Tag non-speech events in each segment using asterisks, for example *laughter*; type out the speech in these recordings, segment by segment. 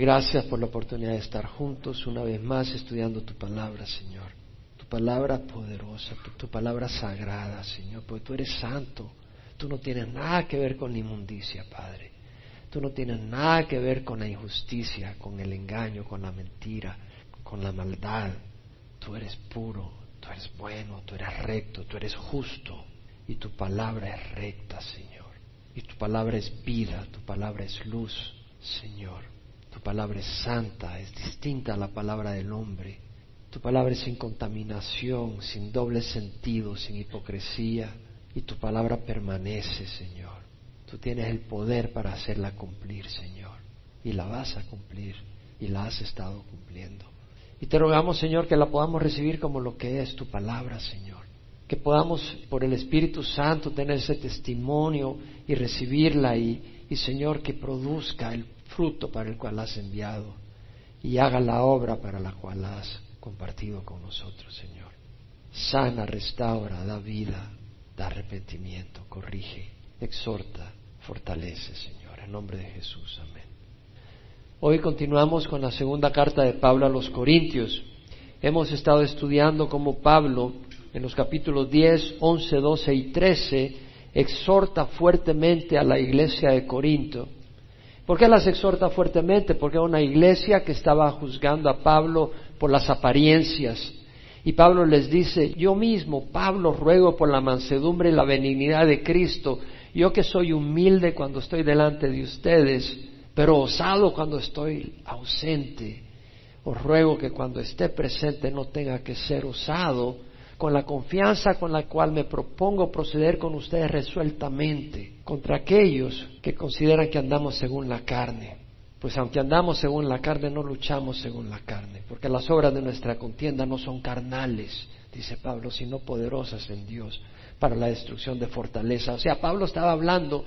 Gracias por la oportunidad de estar juntos una vez más estudiando tu palabra, Señor. Tu palabra poderosa, tu, palabra sagrada, Señor, porque tú eres santo. Tú no tienes nada que ver con inmundicia, Padre. Tú no tienes nada que ver con la injusticia, con el engaño, con la mentira, con la maldad. Tú eres puro, tú eres bueno, tú eres recto, tú eres justo. Y tu palabra es recta, Señor. Y tu palabra es vida, tu palabra es luz, Señor. Tu palabra es santa, es distinta a la palabra del hombre. Tu palabra es sin contaminación, sin doble sentido, sin hipocresía. Y tu palabra permanece, Señor. Tú tienes el poder para hacerla cumplir, Señor. Y la vas a cumplir. Y la has estado cumpliendo. Y te rogamos, Señor, que la podamos recibir como lo que es tu palabra, Señor. Que podamos, por el Espíritu Santo, tener ese testimonio y recibirla y, y Señor, que produzca el fruto para el cual has enviado y haga la obra para la cual has compartido con nosotros, Señor. Sana, restaura, da vida, da arrepentimiento, corrige, exhorta, fortalece, Señor. En nombre de Jesús, amén. Hoy continuamos con la segunda carta de Pablo a los Corintios. Hemos estado estudiando cómo Pablo, en los capítulos 10, 11, 12 y 13, exhorta fuertemente a la iglesia de Corinto ¿Por qué las exhorta fuertemente? Porque una iglesia que estaba juzgando a Pablo por las apariencias. Y Pablo les dice, yo mismo, Pablo, ruego por la mansedumbre y la benignidad de Cristo, yo que soy humilde cuando estoy delante de ustedes, pero osado cuando estoy ausente, os ruego que cuando esté presente no tenga que ser osado, con la confianza con la cual me propongo proceder con ustedes resueltamente contra aquellos que consideran que andamos según la carne. Pues aunque andamos según la carne, no luchamos según la carne, porque las obras de nuestra contienda no son carnales, dice Pablo, sino poderosas en Dios para la destrucción de fortaleza. O sea, Pablo estaba hablando,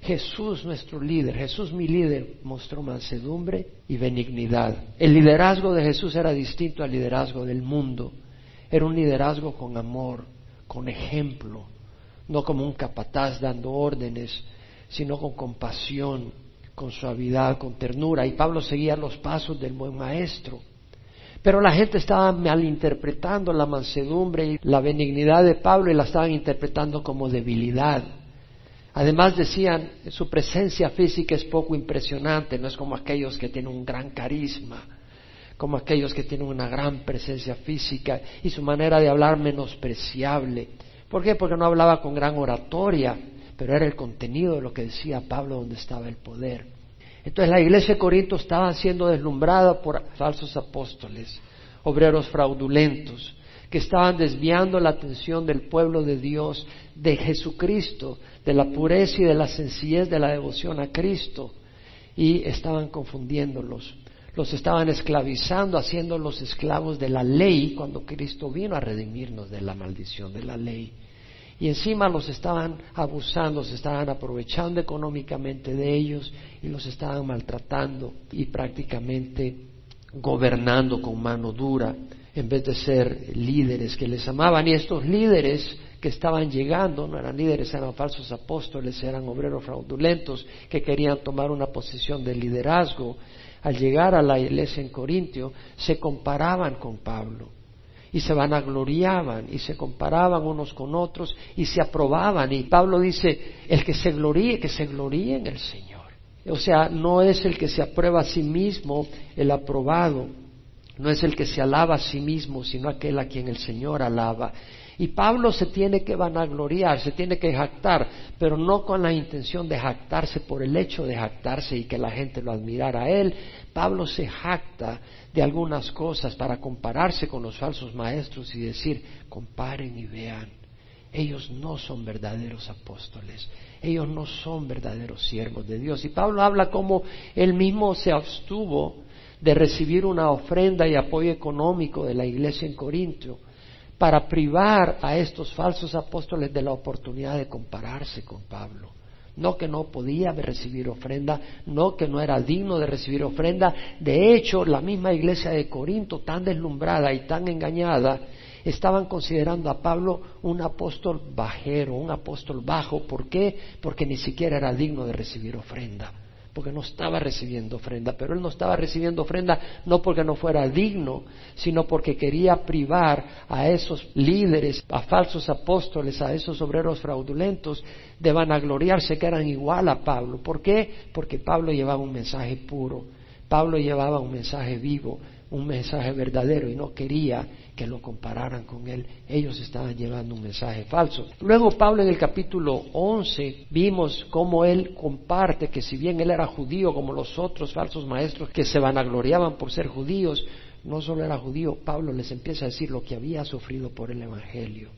Jesús nuestro líder, Jesús mi líder, mostró mansedumbre y benignidad. El liderazgo de Jesús era distinto al liderazgo del mundo. Era un liderazgo con amor, con ejemplo, no como un capataz dando órdenes, sino con compasión, con suavidad, con ternura. Y Pablo seguía los pasos del buen maestro. Pero la gente estaba malinterpretando la mansedumbre y la benignidad de Pablo y la estaban interpretando como debilidad. Además decían, su presencia física es poco impresionante, no es como aquellos que tienen un gran carisma como aquellos que tienen una gran presencia física y su manera de hablar menospreciable. ¿Por qué? Porque no hablaba con gran oratoria, pero era el contenido de lo que decía Pablo donde estaba el poder. Entonces la iglesia de Corinto estaba siendo deslumbrada por falsos apóstoles, obreros fraudulentos, que estaban desviando la atención del pueblo de Dios de Jesucristo, de la pureza y de la sencillez de la devoción a Cristo, y estaban confundiéndolos los estaban esclavizando, haciéndolos esclavos de la ley cuando Cristo vino a redimirnos de la maldición de la ley. Y encima los estaban abusando, se estaban aprovechando económicamente de ellos y los estaban maltratando y prácticamente gobernando con mano dura en vez de ser líderes que les amaban. Y estos líderes que estaban llegando, no eran líderes, eran falsos apóstoles, eran obreros fraudulentos que querían tomar una posición de liderazgo al llegar a la iglesia en Corintio, se comparaban con Pablo y se vanagloriaban y se comparaban unos con otros y se aprobaban. Y Pablo dice, el que se gloríe, que se gloríe en el Señor. O sea, no es el que se aprueba a sí mismo el aprobado, no es el que se alaba a sí mismo, sino aquel a quien el Señor alaba. Y Pablo se tiene que vanagloriar, se tiene que jactar, pero no con la intención de jactarse por el hecho de jactarse y que la gente lo admirara a él. Pablo se jacta de algunas cosas para compararse con los falsos maestros y decir, comparen y vean, ellos no son verdaderos apóstoles, ellos no son verdaderos siervos de Dios. Y Pablo habla como él mismo se abstuvo de recibir una ofrenda y apoyo económico de la iglesia en Corinto para privar a estos falsos apóstoles de la oportunidad de compararse con Pablo. No que no podía recibir ofrenda, no que no era digno de recibir ofrenda. De hecho, la misma iglesia de Corinto, tan deslumbrada y tan engañada, estaban considerando a Pablo un apóstol bajero, un apóstol bajo. ¿Por qué? Porque ni siquiera era digno de recibir ofrenda. Porque no estaba recibiendo ofrenda, pero él no estaba recibiendo ofrenda no porque no fuera digno, sino porque quería privar a esos líderes, a falsos apóstoles, a esos obreros fraudulentos de vanagloriarse que eran igual a Pablo. ¿Por qué? Porque Pablo llevaba un mensaje puro, Pablo llevaba un mensaje vivo, un mensaje verdadero y no quería que lo compararan con él. Ellos estaban llevando un mensaje falso. Luego Pablo en el capítulo 11 vimos cómo él comparte que si bien él era judío como los otros falsos maestros que se vanagloriaban por ser judíos, no solo era judío, Pablo les empieza a decir lo que había sufrido por el Evangelio.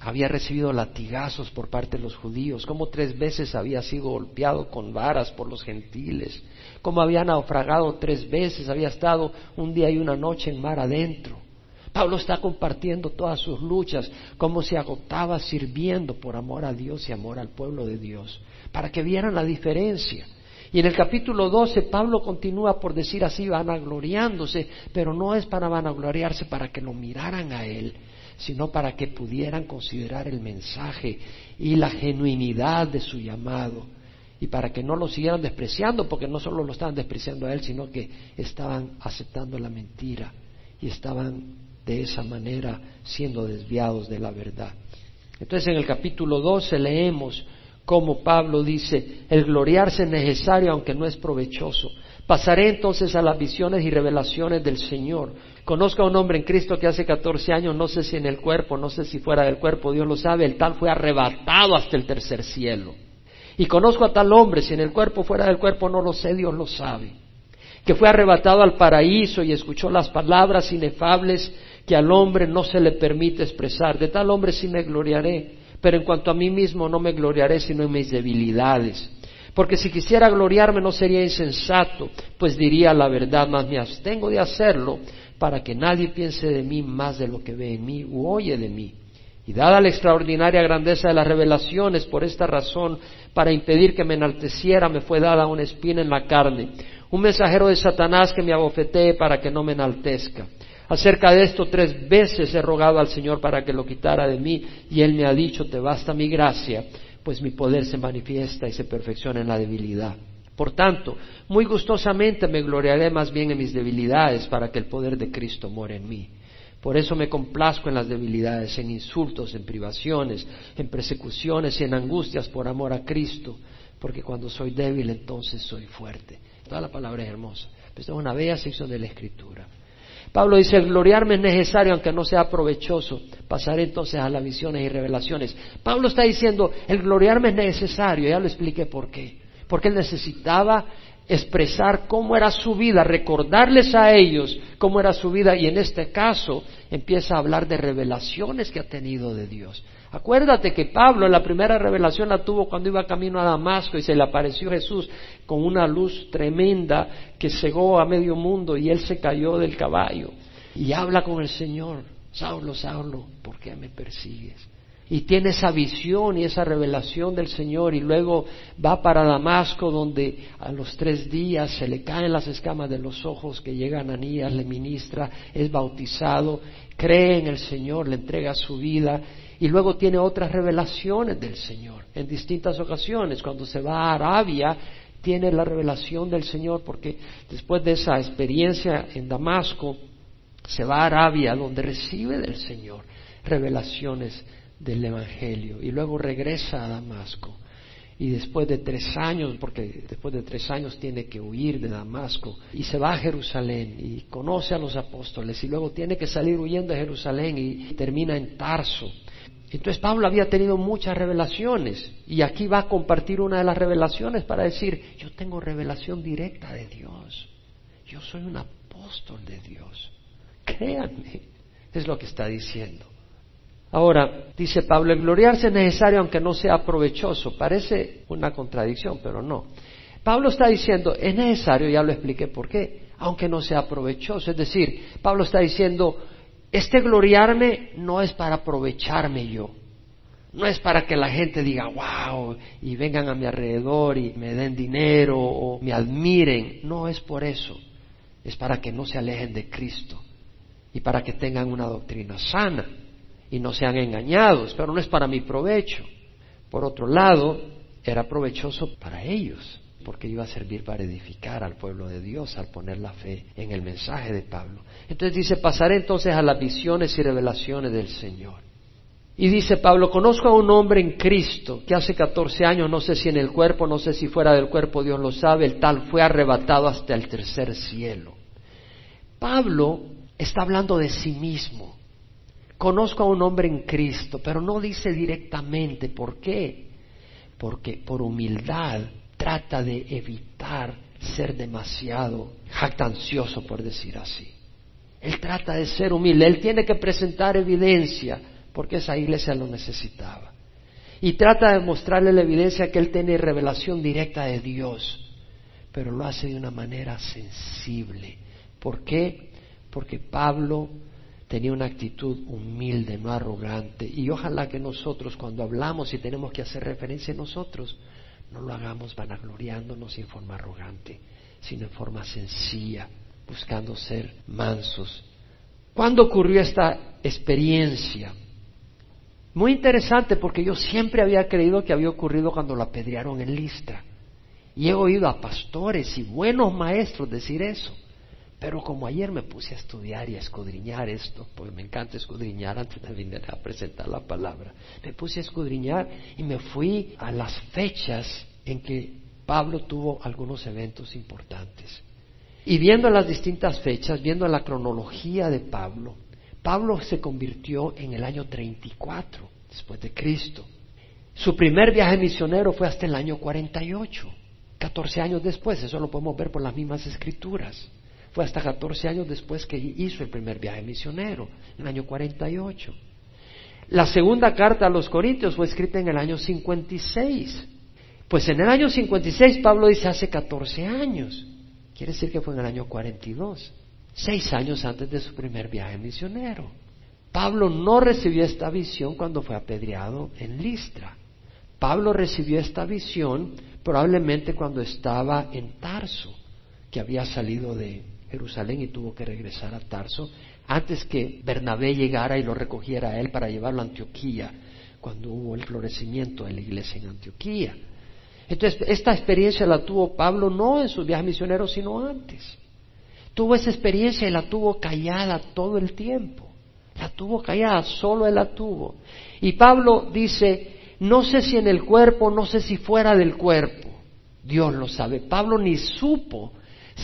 Había recibido latigazos por parte de los judíos, como tres veces había sido golpeado con varas por los gentiles, como había naufragado tres veces, había estado un día y una noche en mar adentro. Pablo está compartiendo todas sus luchas, cómo se agotaba sirviendo por amor a Dios y amor al pueblo de Dios, para que vieran la diferencia. Y en el capítulo 12 Pablo continúa por decir así, vanagloriándose, pero no es para vanagloriarse para que lo miraran a él, sino para que pudieran considerar el mensaje y la genuinidad de su llamado y para que no lo siguieran despreciando, porque no solo lo estaban despreciando a él, sino que estaban aceptando la mentira y estaban de esa manera siendo desviados de la verdad. Entonces en el capítulo 12 leemos cómo Pablo dice, el gloriarse es necesario aunque no es provechoso. Pasaré entonces a las visiones y revelaciones del Señor. Conozco a un hombre en Cristo que hace 14 años, no sé si en el cuerpo, no sé si fuera del cuerpo, Dios lo sabe, el tal fue arrebatado hasta el tercer cielo. Y conozco a tal hombre, si en el cuerpo fuera del cuerpo, no lo sé, Dios lo sabe, que fue arrebatado al paraíso y escuchó las palabras inefables que al hombre no se le permite expresar. De tal hombre sí me gloriaré, pero en cuanto a mí mismo no me gloriaré sino en mis debilidades. Porque si quisiera gloriarme no sería insensato, pues diría la verdad, más me abstengo de hacerlo para que nadie piense de mí más de lo que ve en mí u oye de mí. Y dada la extraordinaria grandeza de las revelaciones, por esta razón, para impedir que me enalteciera, me fue dada una espina en la carne, un mensajero de Satanás que me abofetee para que no me enaltezca. Acerca de esto tres veces he rogado al Señor para que lo quitara de mí y Él me ha dicho, te basta mi gracia, pues mi poder se manifiesta y se perfecciona en la debilidad. Por tanto, muy gustosamente me gloriaré más bien en mis debilidades para que el poder de Cristo more en mí. Por eso me complazco en las debilidades, en insultos, en privaciones, en persecuciones y en angustias por amor a Cristo, porque cuando soy débil entonces soy fuerte. Toda la palabra es hermosa. Esta es una bella sección de la Escritura. Pablo dice, gloriarme es necesario aunque no sea provechoso. Pasaré entonces a las visiones y revelaciones. Pablo está diciendo, el gloriarme es necesario. Ya lo expliqué por qué. Porque él necesitaba expresar cómo era su vida, recordarles a ellos cómo era su vida y en este caso empieza a hablar de revelaciones que ha tenido de Dios. Acuérdate que Pablo la primera revelación la tuvo cuando iba camino a Damasco y se le apareció Jesús con una luz tremenda que cegó a medio mundo y él se cayó del caballo y habla con el Señor, Saulo, Saulo, ¿por qué me persigues? Y tiene esa visión y esa revelación del Señor y luego va para Damasco donde a los tres días se le caen las escamas de los ojos que llega Ananías, le ministra, es bautizado, cree en el Señor, le entrega su vida y luego tiene otras revelaciones del Señor en distintas ocasiones. Cuando se va a Arabia, tiene la revelación del Señor porque después de esa experiencia en Damasco, se va a Arabia donde recibe del Señor revelaciones del Evangelio y luego regresa a Damasco. Y después de tres años, porque después de tres años tiene que huir de Damasco, y se va a Jerusalén y conoce a los apóstoles, y luego tiene que salir huyendo de Jerusalén y termina en Tarso. Entonces Pablo había tenido muchas revelaciones y aquí va a compartir una de las revelaciones para decir, yo tengo revelación directa de Dios, yo soy un apóstol de Dios, créanme, es lo que está diciendo. Ahora, dice Pablo, el gloriarse es necesario aunque no sea provechoso. Parece una contradicción, pero no. Pablo está diciendo, es necesario, ya lo expliqué por qué, aunque no sea provechoso. Es decir, Pablo está diciendo, este gloriarme no es para aprovecharme yo, no es para que la gente diga, wow, y vengan a mi alrededor y me den dinero o me admiren. No es por eso, es para que no se alejen de Cristo y para que tengan una doctrina sana y no sean engañados, pero no es para mi provecho. Por otro lado, era provechoso para ellos, porque iba a servir para edificar al pueblo de Dios al poner la fe en el mensaje de Pablo. Entonces dice, pasaré entonces a las visiones y revelaciones del Señor. Y dice Pablo, conozco a un hombre en Cristo que hace 14 años, no sé si en el cuerpo, no sé si fuera del cuerpo, Dios lo sabe, el tal fue arrebatado hasta el tercer cielo. Pablo está hablando de sí mismo. Conozco a un hombre en Cristo, pero no dice directamente por qué. Porque por humildad trata de evitar ser demasiado jactancioso, por decir así. Él trata de ser humilde, él tiene que presentar evidencia, porque esa iglesia lo necesitaba. Y trata de mostrarle la evidencia que él tiene revelación directa de Dios, pero lo hace de una manera sensible. ¿Por qué? Porque Pablo tenía una actitud humilde, no arrogante. Y ojalá que nosotros, cuando hablamos y tenemos que hacer referencia a nosotros, no lo hagamos vanagloriándonos en forma arrogante, sino en forma sencilla, buscando ser mansos. ¿Cuándo ocurrió esta experiencia? Muy interesante porque yo siempre había creído que había ocurrido cuando lo apedrearon en Listra. Y he oído a pastores y buenos maestros decir eso. Pero como ayer me puse a estudiar y a escudriñar esto, porque me encanta escudriñar antes de venir a presentar la palabra, me puse a escudriñar y me fui a las fechas en que Pablo tuvo algunos eventos importantes. Y viendo las distintas fechas, viendo la cronología de Pablo, Pablo se convirtió en el año 34 después de Cristo. Su primer viaje misionero fue hasta el año 48, 14 años después, eso lo podemos ver por las mismas escrituras. Fue hasta 14 años después que hizo el primer viaje misionero, en el año 48. La segunda carta a los Corintios fue escrita en el año 56. Pues en el año 56 Pablo dice hace 14 años. Quiere decir que fue en el año 42, seis años antes de su primer viaje misionero. Pablo no recibió esta visión cuando fue apedreado en Listra. Pablo recibió esta visión probablemente cuando estaba en Tarso, que había salido de Jerusalén y tuvo que regresar a Tarso antes que Bernabé llegara y lo recogiera a él para llevarlo a Antioquía, cuando hubo el florecimiento de la iglesia en Antioquía. Entonces, esta experiencia la tuvo Pablo no en sus viajes misioneros, sino antes. Tuvo esa experiencia y la tuvo callada todo el tiempo. La tuvo callada, solo él la tuvo. Y Pablo dice, no sé si en el cuerpo, no sé si fuera del cuerpo. Dios lo sabe. Pablo ni supo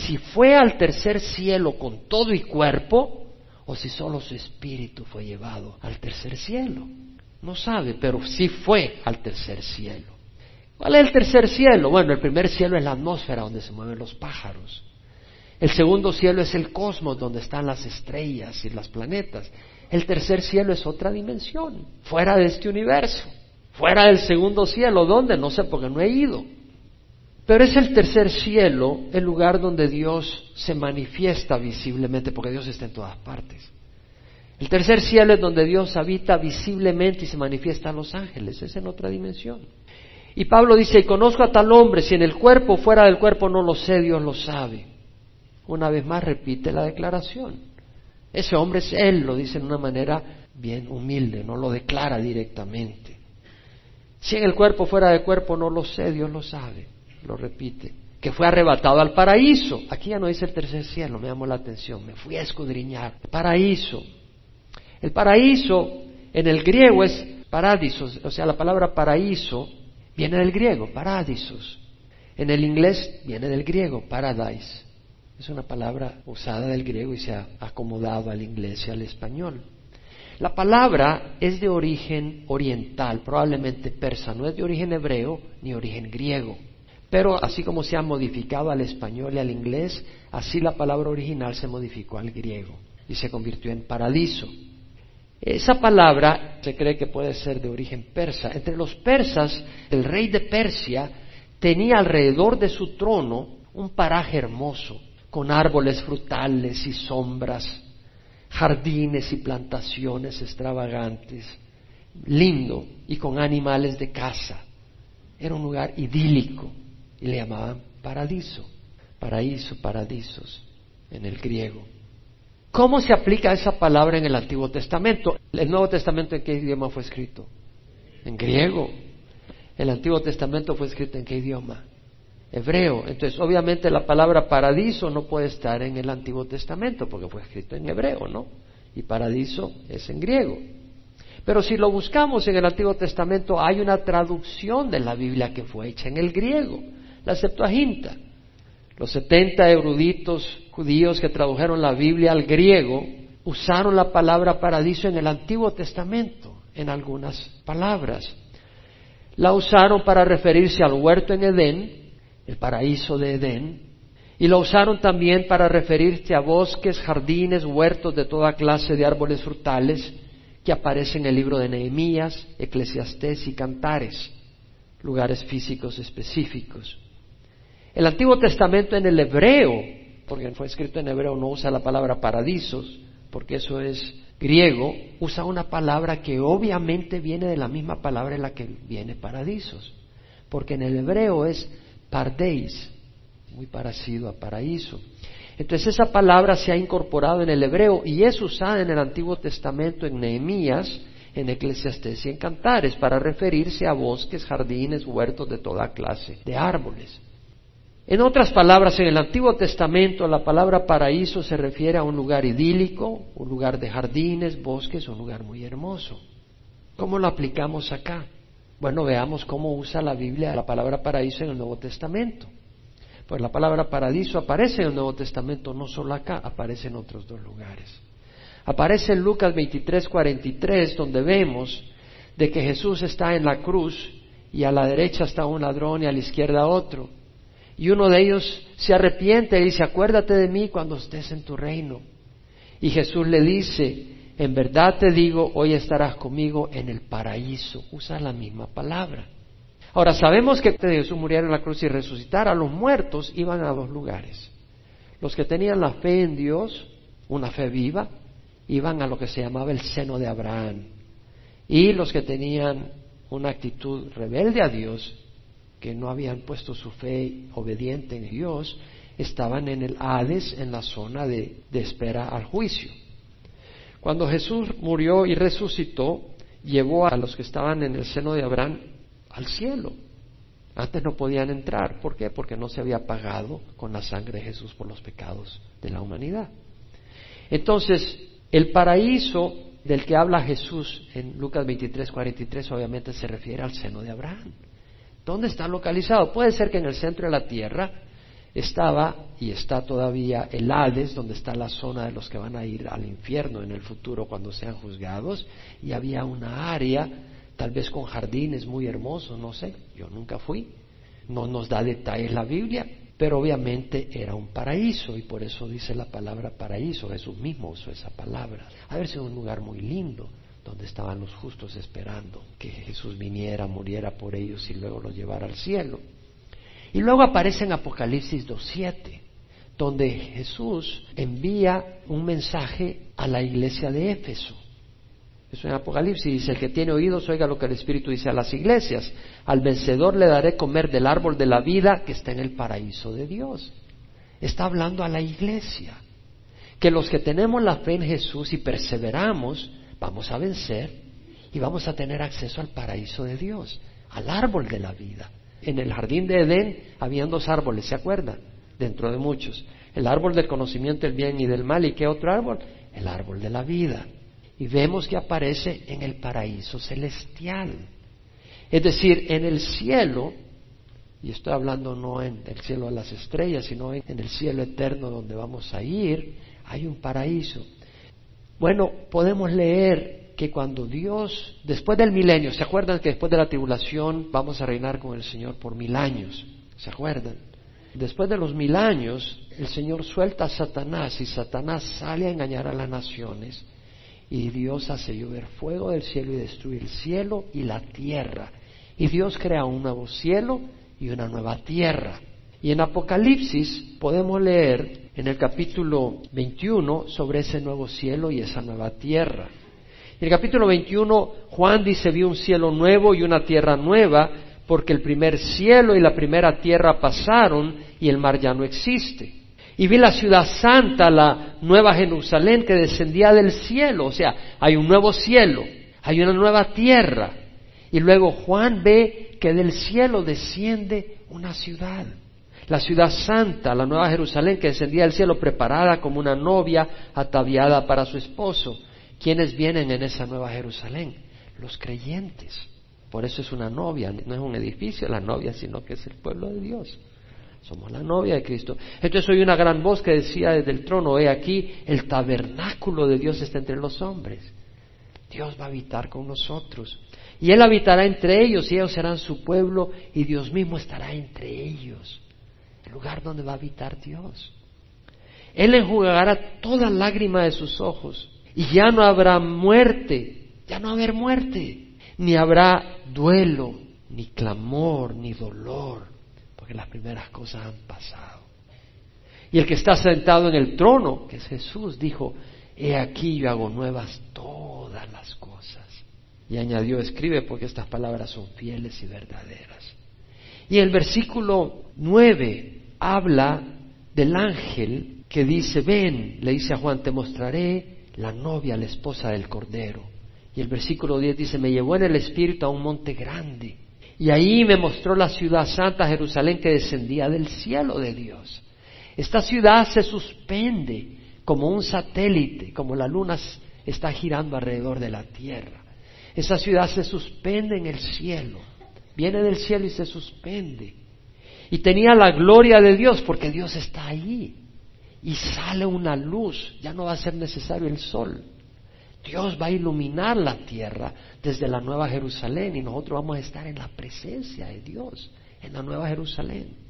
si fue al tercer cielo con todo y cuerpo o si solo su espíritu fue llevado al tercer cielo. No sabe, pero sí fue al tercer cielo. ¿Cuál es el tercer cielo? Bueno, el primer cielo es la atmósfera donde se mueven los pájaros. El segundo cielo es el cosmos donde están las estrellas y los planetas. El tercer cielo es otra dimensión, fuera de este universo, fuera del segundo cielo. ¿Dónde? No sé porque no he ido. Pero es el tercer cielo el lugar donde Dios se manifiesta visiblemente, porque Dios está en todas partes. El tercer cielo es donde Dios habita visiblemente y se manifiesta a los ángeles, es en otra dimensión. Y Pablo dice, y conozco a tal hombre, si en el cuerpo o fuera del cuerpo no lo sé, Dios lo sabe. Una vez más repite la declaración. Ese hombre es él, lo dice de una manera bien humilde, no lo declara directamente. Si en el cuerpo fuera del cuerpo no lo sé, Dios lo sabe lo repite, que fue arrebatado al paraíso. Aquí ya no dice el tercer cielo, me llamó la atención, me fui a escudriñar. Paraíso. El paraíso en el griego es paradisos, o sea, la palabra paraíso viene del griego, paradisos. En el inglés viene del griego, paradise. Es una palabra usada del griego y se ha acomodado al inglés y al español. La palabra es de origen oriental, probablemente persa, no es de origen hebreo ni origen griego. Pero así como se ha modificado al español y al inglés, así la palabra original se modificó al griego y se convirtió en paradiso. Esa palabra se cree que puede ser de origen persa. Entre los persas, el rey de Persia tenía alrededor de su trono un paraje hermoso, con árboles frutales y sombras, jardines y plantaciones extravagantes, lindo y con animales de caza. Era un lugar idílico y le llamaban paradiso, paraíso, paradisos en el griego. ¿Cómo se aplica esa palabra en el Antiguo Testamento? ¿El Nuevo Testamento en qué idioma fue escrito? En griego. ¿El Antiguo Testamento fue escrito en qué idioma? hebreo. Entonces, obviamente la palabra paradiso no puede estar en el Antiguo Testamento porque fue escrito en hebreo, ¿no? Y paradiso es en griego. Pero si lo buscamos en el Antiguo Testamento, hay una traducción de la Biblia que fue hecha en el griego, la Septuaginta. Los setenta eruditos judíos que tradujeron la Biblia al griego usaron la palabra paradiso en el Antiguo Testamento, en algunas palabras. La usaron para referirse al huerto en Edén, el paraíso de Edén, y lo usaron también para referirse a bosques, jardines, huertos de toda clase de árboles frutales que aparecen en el libro de Nehemías, Eclesiastés y Cantares, lugares físicos específicos. El Antiguo Testamento en el hebreo, porque fue escrito en hebreo, no usa la palabra paradisos, porque eso es griego, usa una palabra que obviamente viene de la misma palabra en la que viene paradisos, porque en el hebreo es pardeis, muy parecido a paraíso. Entonces esa palabra se ha incorporado en el hebreo y es usada en el Antiguo Testamento en Nehemías, en Eclesiastés y en Cantares para referirse a bosques, jardines, huertos de toda clase de árboles. En otras palabras, en el Antiguo Testamento la palabra paraíso se refiere a un lugar idílico, un lugar de jardines, bosques, un lugar muy hermoso. ¿Cómo lo aplicamos acá? Bueno, veamos cómo usa la Biblia la palabra paraíso en el Nuevo Testamento. Pues la palabra paradiso aparece en el Nuevo Testamento, no solo acá, aparece en otros dos lugares. Aparece en Lucas 23, 43, donde vemos de que Jesús está en la cruz y a la derecha está un ladrón y a la izquierda otro. Y uno de ellos se arrepiente y dice, acuérdate de mí cuando estés en tu reino. Y Jesús le dice, en verdad te digo, hoy estarás conmigo en el paraíso. Usa la misma palabra. Ahora, sabemos que Jesús muriera en la cruz y resucitara. Los muertos iban a dos lugares. Los que tenían la fe en Dios, una fe viva, iban a lo que se llamaba el seno de Abraham. Y los que tenían una actitud rebelde a Dios, que no habían puesto su fe obediente en Dios, estaban en el Hades, en la zona de, espera al juicio. Cuando Jesús murió y resucitó, llevó a los que estaban en el seno de Abraham al cielo. Antes no podían entrar. ¿Por qué? Porque no se había pagado con la sangre de Jesús por los pecados de la humanidad. Entonces, el paraíso del que habla Jesús en Lucas 23, 43 obviamente se refiere al seno de Abraham. ¿Dónde está localizado? Puede ser que en el centro de la tierra estaba y está todavía el Hades, donde está la zona de los que van a ir al infierno en el futuro cuando sean juzgados, y había una área, tal vez con jardines muy hermosos, no sé, yo nunca fui, no nos da detalles la Biblia, pero obviamente era un paraíso y por eso dice la palabra paraíso, Jesús mismo usó esa palabra. A ver si un lugar muy lindo donde estaban los justos esperando que Jesús viniera, muriera por ellos y luego los llevara al cielo. Y luego aparece en Apocalipsis 2.7, donde Jesús envía un mensaje a la iglesia de Éfeso. Eso en Apocalipsis dice, el que tiene oídos oiga lo que el Espíritu dice a las iglesias. Al vencedor le daré comer del árbol de la vida que está en el paraíso de Dios. Está hablando a la iglesia. Que los que tenemos la fe en Jesús y perseveramos, vamos a vencer y vamos a tener acceso al paraíso de Dios, al árbol de la vida. En el jardín de Edén habían dos árboles, ¿se acuerdan? Dentro de muchos. El árbol del conocimiento del bien y del mal. ¿Y qué otro árbol? El árbol de la vida. Y vemos que aparece en el paraíso celestial. Es decir, en el cielo, y estoy hablando no en el cielo de las estrellas, sino en, el cielo eterno donde vamos a ir, hay un paraíso. Bueno, podemos leer que cuando Dios, después del milenio, ¿se acuerdan que después de la tribulación vamos a reinar con el Señor por mil años? ¿Se acuerdan? Después de los mil años, el Señor suelta a Satanás y Satanás sale a engañar a las naciones y Dios hace llover fuego del cielo y destruye el cielo y la tierra. Y Dios crea un nuevo cielo y una nueva tierra. Y en Apocalipsis podemos leer en el capítulo 21 sobre ese nuevo cielo y esa nueva tierra. En el capítulo 21, Juan dice, vi un cielo nuevo y una tierra nueva, porque el primer cielo y la primera tierra pasaron y el mar ya no existe. Y vi la ciudad santa, la nueva Jerusalén que descendía del cielo. O sea, hay un nuevo cielo, hay una nueva tierra. Y luego Juan ve que del cielo desciende una ciudad. La ciudad santa, la nueva Jerusalén que descendía del cielo preparada como una novia ataviada para su esposo. ¿Quiénes vienen en esa nueva Jerusalén? Los creyentes. Por eso es una novia, no es un edificio la novia, sino que es el pueblo de Dios. Somos la novia de Cristo. Entonces oí una gran voz que decía desde el trono, he aquí, el tabernáculo de Dios está entre los hombres. Dios va a habitar con nosotros. Y Él habitará entre ellos y ellos serán su pueblo y Dios mismo estará entre ellos. El lugar donde va a habitar Dios. Él enjugará toda lágrima de sus ojos y ya no habrá muerte, ya no haber muerte, ni habrá duelo, ni clamor, ni dolor, porque las primeras cosas han pasado. Y el que está sentado en el trono, que es Jesús, dijo, he aquí yo hago nuevas todas las cosas. Y añadió, escribe porque estas palabras son fieles y verdaderas. Y el versículo 9 habla del ángel que dice, ven, le dice a Juan, te mostraré la novia, la esposa del Cordero. Y el versículo 10 dice, me llevó en el espíritu a un monte grande. Y ahí me mostró la ciudad santa, Jerusalén, que descendía del cielo de Dios. Esta ciudad se suspende como un satélite, como la luna está girando alrededor de la tierra. Esa ciudad se suspende en el cielo, viene del cielo y se suspende. Y tenía la gloria de Dios porque Dios está ahí. Y sale una luz, ya no va a ser necesario el sol. Dios va a iluminar la tierra desde la Nueva Jerusalén y nosotros vamos a estar en la presencia de Dios, en la Nueva Jerusalén.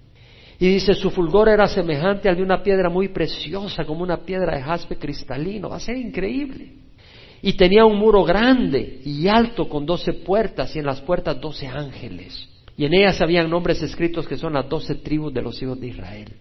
Y dice, su fulgor era semejante al de una piedra muy preciosa, como una piedra de jaspe cristalino. Va a ser increíble. Y tenía un muro grande y alto con doce puertas y en las puertas doce ángeles. Y en ellas habían nombres escritos que son las doce tribus de los hijos de Israel.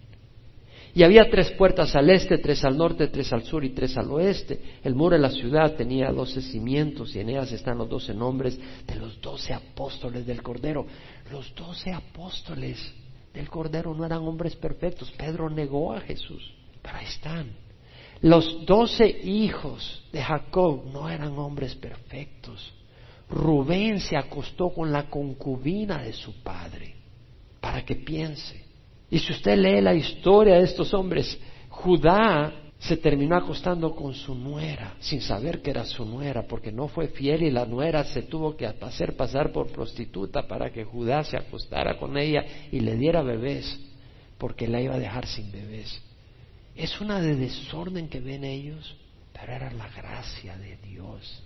Y había tres puertas al este, tres al norte, tres al sur y tres al oeste. El muro de la ciudad tenía doce cimientos y en ellas están los doce nombres de los doce apóstoles del Cordero. Los doce apóstoles el Cordero no eran hombres perfectos. Pedro negó a Jesús, pero ahí están. Los doce hijos de Jacob no eran hombres perfectos. Rubén se acostó con la concubina de su padre, para que piense. Y si usted lee la historia de estos hombres, Judá se terminó acostando con su nuera, sin saber que era su nuera, porque no fue fiel y la nuera se tuvo que hacer pasar por prostituta para que Judá se acostara con ella y le diera bebés, porque la iba a dejar sin bebés. Es una de desorden que ven ellos, pero era la gracia de Dios.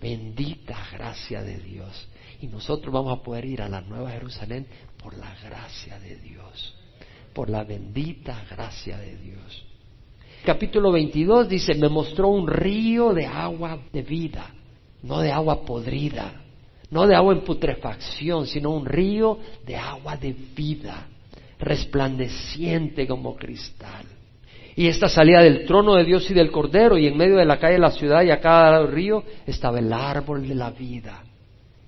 Bendita gracia de Dios. Y nosotros vamos a poder ir a la Nueva Jerusalén por la gracia de Dios, por la bendita gracia de Dios capítulo 22 dice, me mostró un río de agua de vida, no de agua podrida, no de agua en putrefacción, sino un río de agua de vida, resplandeciente como cristal. Y esta salía del trono de Dios y del Cordero, y en medio de la calle de la ciudad y a cada lado del río estaba el árbol de la vida,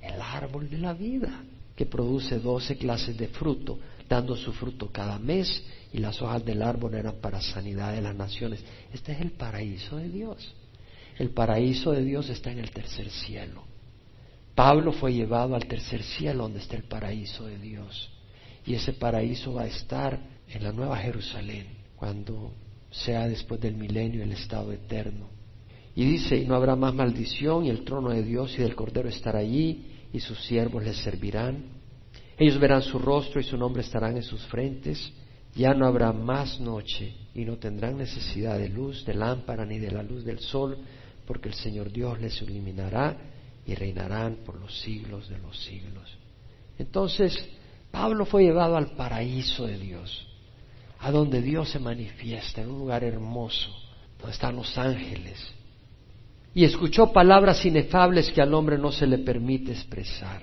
el árbol de la vida, que produce doce clases de fruto, dando su fruto cada mes y las hojas del árbol eran para sanidad de las naciones. Este es el paraíso de Dios. El paraíso de Dios está en el tercer cielo. Pablo fue llevado al tercer cielo donde está el paraíso de Dios. Y ese paraíso va a estar en la nueva Jerusalén, cuando sea después del milenio el estado eterno. Y dice, y no habrá más maldición, y el trono de Dios y del Cordero estará allí, y sus siervos les servirán. Ellos verán su rostro y su nombre estarán en sus frentes ya no habrá más noche y no tendrán necesidad de luz, de lámpara ni de la luz del sol, porque el Señor Dios les iluminará y reinarán por los siglos de los siglos. Entonces, Pablo fue llevado al paraíso de Dios, a donde Dios se manifiesta, en un lugar hermoso, donde están los ángeles, y escuchó palabras inefables que al hombre no se le permite expresar.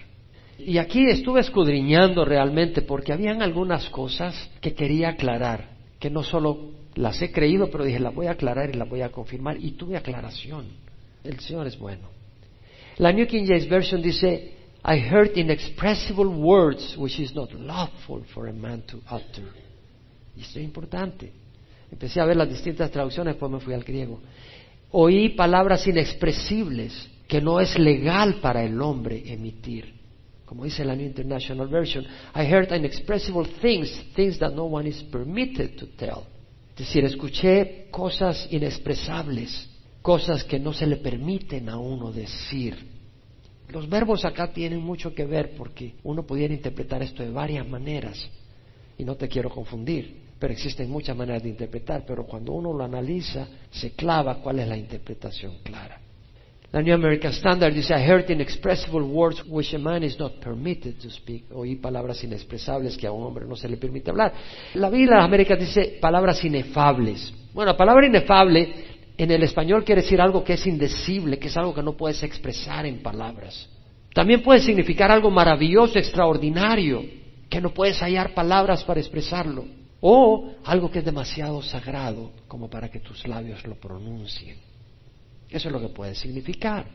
Y aquí estuve escudriñando realmente porque habían algunas cosas que quería aclarar, que no solo las he creído, pero dije, las voy a aclarar y las voy a confirmar, y tuve aclaración. El Señor es bueno. La New King James Version dice, I heard inexpressible words which is not lawful for a man to utter. Y esto es importante. Empecé a ver las distintas traducciones, después me fui al griego. Oí palabras inexpresibles que no es legal para el hombre emitir. Como dice la New International Version, I heard inexpressible things, things that no one is permitted to tell. Es decir, escuché cosas inexpresables, cosas que no se le permiten a uno decir. Los verbos acá tienen mucho que ver porque uno pudiera interpretar esto de varias maneras y no te quiero confundir, pero existen muchas maneras de interpretar, pero cuando uno lo analiza se clava cuál es la interpretación clara. La New American Standard dice, I heard inexpressible words which a man is not permitted to speak. Oí palabras inexpresables que a un hombre no se le permite hablar. La Biblia de las dice palabras inefables. Bueno, la palabra inefable en el español quiere decir algo que es indecible, que es algo que no puedes expresar en palabras. También puede significar algo maravilloso, extraordinario, que no puedes hallar palabras para expresarlo. O algo que es demasiado sagrado como para que tus labios lo pronuncien. Eso es lo que puede significar.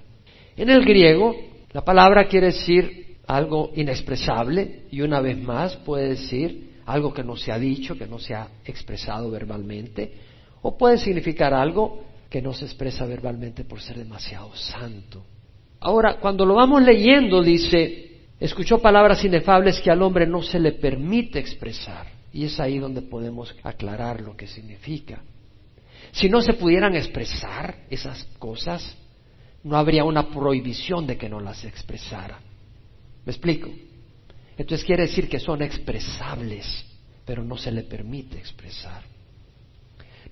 En el griego, la palabra quiere decir algo inexpresable y una vez más puede decir algo que no se ha dicho, que no se ha expresado verbalmente, o puede significar algo que no se expresa verbalmente por ser demasiado santo. Ahora, cuando lo vamos leyendo, dice, escuchó palabras inefables que al hombre no se le permite expresar. Y es ahí donde podemos aclarar lo que significa. Si no se pudieran expresar esas cosas, no habría una prohibición de que no las expresara. ¿Me explico? Entonces quiere decir que son expresables, pero no se le permite expresar.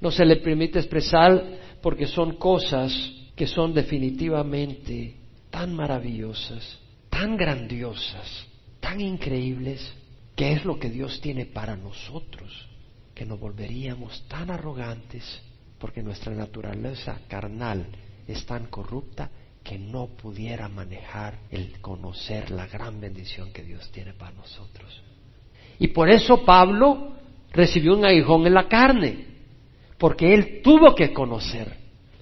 No se le permite expresar porque son cosas que son definitivamente tan maravillosas, tan grandiosas, tan increíbles, que es lo que Dios tiene para nosotros, que nos volveríamos tan arrogantes porque nuestra naturaleza carnal es tan corrupta que no pudiera manejar el conocer la gran bendición que Dios tiene para nosotros. Y por eso Pablo recibió un aguijón en la carne, porque él tuvo que conocer.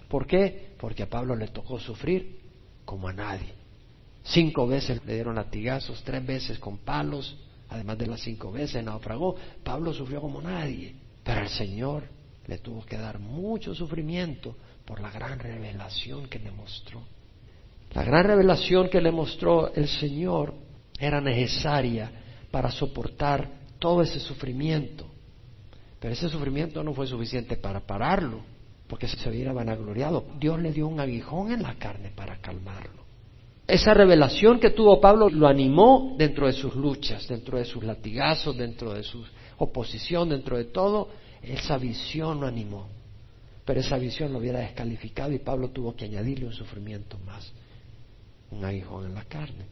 ¿Por qué? Porque a Pablo le tocó sufrir como a nadie. Cinco veces le dieron latigazos, tres veces con palos, además de las cinco veces naufragó. Pablo sufrió como nadie, pero el Señor le tuvo que dar mucho sufrimiento por la gran revelación que le mostró. La gran revelación que le mostró el Señor era necesaria para soportar todo ese sufrimiento. Pero ese sufrimiento no fue suficiente para pararlo, porque se hubiera vanagloriado. Dios le dio un aguijón en la carne para calmarlo. Esa revelación que tuvo Pablo lo animó dentro de sus luchas, dentro de sus latigazos, dentro de su oposición, dentro de todo, esa visión lo animó, pero esa visión lo hubiera descalificado y Pablo tuvo que añadirle un sufrimiento más, un aguijón en la carne.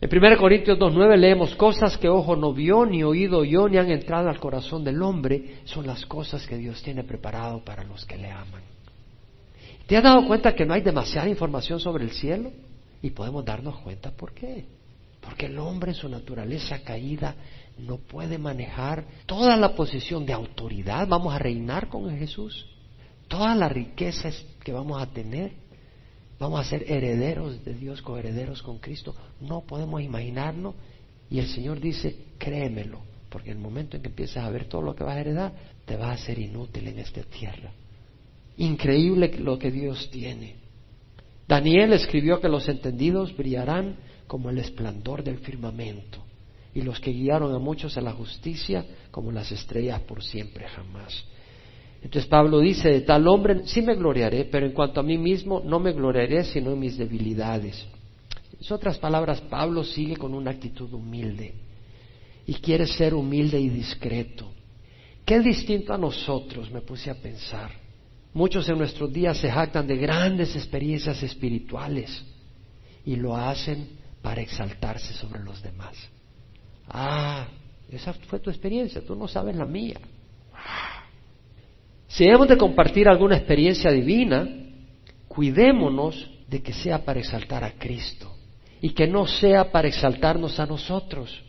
En 1 Corintios 2.9 leemos cosas que ojo no vio, ni oído oyó, ni han entrado al corazón del hombre, son las cosas que Dios tiene preparado para los que le aman. ¿Te has dado cuenta que no hay demasiada información sobre el cielo? Y podemos darnos cuenta por qué. Porque el hombre en su naturaleza caída no puede manejar toda la posición de autoridad. Vamos a reinar con Jesús. Todas las riquezas que vamos a tener. Vamos a ser herederos de Dios, coherederos con Cristo. No podemos imaginarnos. Y el Señor dice, créemelo, porque en el momento en que empieces a ver todo lo que vas a heredar, te va a ser inútil en esta tierra. Increíble lo que Dios tiene. Daniel escribió que los entendidos brillarán como el esplendor del firmamento y los que guiaron a muchos a la justicia como las estrellas por siempre jamás. Entonces Pablo dice, de tal hombre sí me gloriaré, pero en cuanto a mí mismo no me gloriaré sino en mis debilidades. En otras palabras, Pablo sigue con una actitud humilde y quiere ser humilde y discreto. Qué distinto a nosotros, me puse a pensar. Muchos en nuestros días se jactan de grandes experiencias espirituales y lo hacen para exaltarse sobre los demás. Ah, esa fue tu experiencia, tú no sabes la mía. Si hemos de compartir alguna experiencia divina, cuidémonos de que sea para exaltar a Cristo y que no sea para exaltarnos a nosotros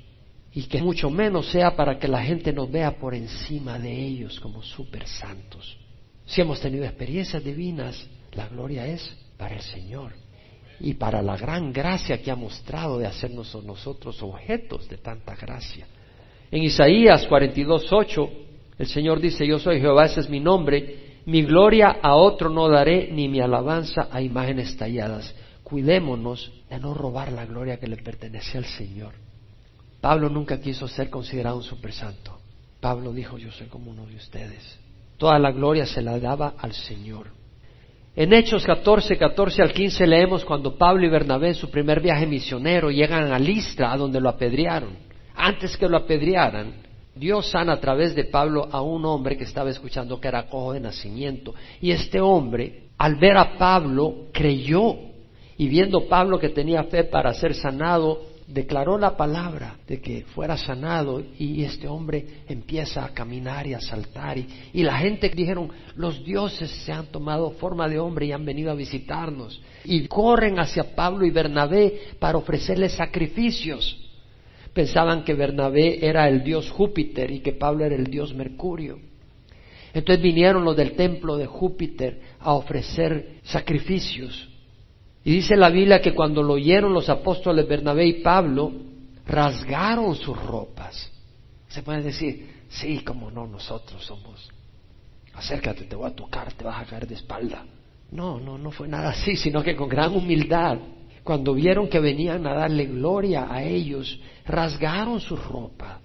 y que mucho menos sea para que la gente nos vea por encima de ellos como super santos. Si hemos tenido experiencias divinas, la gloria es para el Señor y para la gran gracia que ha mostrado de hacernos nosotros objetos de tanta gracia. En Isaías 42.8, el Señor dice, yo soy Jehová, ese es mi nombre, mi gloria a otro no daré, ni mi alabanza a imágenes talladas. cuidémonos de no robar la gloria que le pertenece al Señor. Pablo nunca quiso ser considerado un supersanto. Pablo dijo, yo soy como uno de ustedes. Toda la gloria se la daba al Señor. En Hechos 14, 14 al 15 leemos cuando Pablo y Bernabé en su primer viaje misionero llegan a Listra, a donde lo apedrearon. Antes que lo apedrearan, Dios sana a través de Pablo a un hombre que estaba escuchando que era cojo de nacimiento. Y este hombre, al ver a Pablo, creyó. Y viendo Pablo que tenía fe para ser sanado, declaró la palabra de que fuera sanado y este hombre empieza a caminar y a saltar y, y, la gente dijeron los dioses se han tomado forma de hombre y han venido a visitarnos y corren hacia Pablo y Bernabé para ofrecerles sacrificios pensaban que Bernabé era el dios Júpiter y que Pablo era el dios Mercurio. Entonces vinieron los del templo de Júpiter a ofrecer sacrificios. Y dice la Biblia que cuando lo oyeron los apóstoles Bernabé y Pablo, rasgaron sus ropas. Se puede decir, sí, como no, nosotros somos. Acércate, te voy a tocar, te vas a caer de espalda. No, no, no fue nada así, sino que con gran humildad cuando vieron que venían a darle gloria a ellos, rasgaron su ropa,